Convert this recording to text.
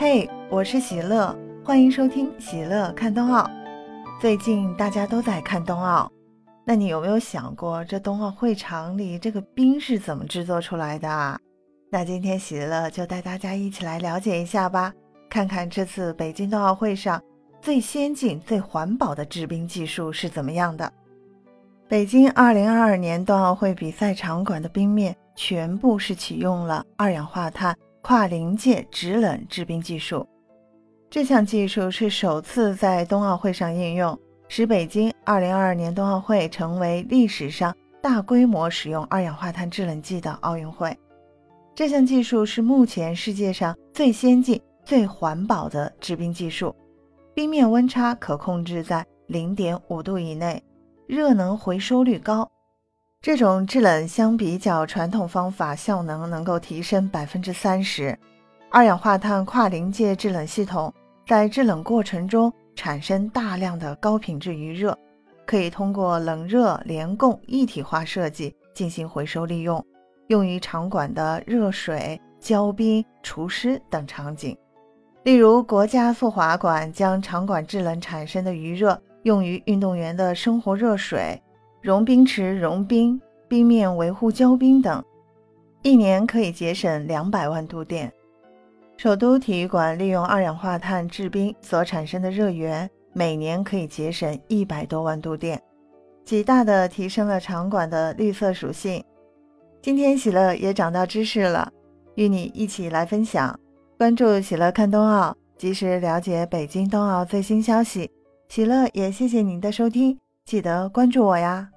嘿，我是喜乐，欢迎收听喜乐看冬奥。最近大家都在看冬奥，那你有没有想过，这冬奥会场里这个冰是怎么制作出来的啊？那今天喜乐就带大家一起来了解一下吧，看看这次北京冬奥会上最先进、最环保的制冰技术是怎么样的。北京2022年冬奥会比赛场馆的冰面全部是启用了二氧化碳。跨临界制冷制冰技术，这项技术是首次在冬奥会上应用，使北京2022年冬奥会成为历史上大规模使用二氧化碳制冷剂的奥运会。这项技术是目前世界上最先进、最环保的制冰技术，冰面温差可控制在0.5度以内，热能回收率高。这种制冷相比较传统方法，效能能够提升百分之三十。二氧化碳跨临界制冷系统在制冷过程中产生大量的高品质余热，可以通过冷热联供一体化设计进行回收利用，用于场馆的热水、浇冰、除湿等场景。例如，国家速滑馆将场馆制冷产生的余热用于运动员的生活热水。融冰池融冰、冰面维护浇冰等，一年可以节省两百万度电。首都体育馆利用二氧化碳制冰所产生的热源，每年可以节省一百多万度电，极大的提升了场馆的绿色属性。今天喜乐也长到知识了，与你一起来分享。关注喜乐看冬奥，及时了解北京冬奥最新消息。喜乐也谢谢您的收听。记得关注我呀。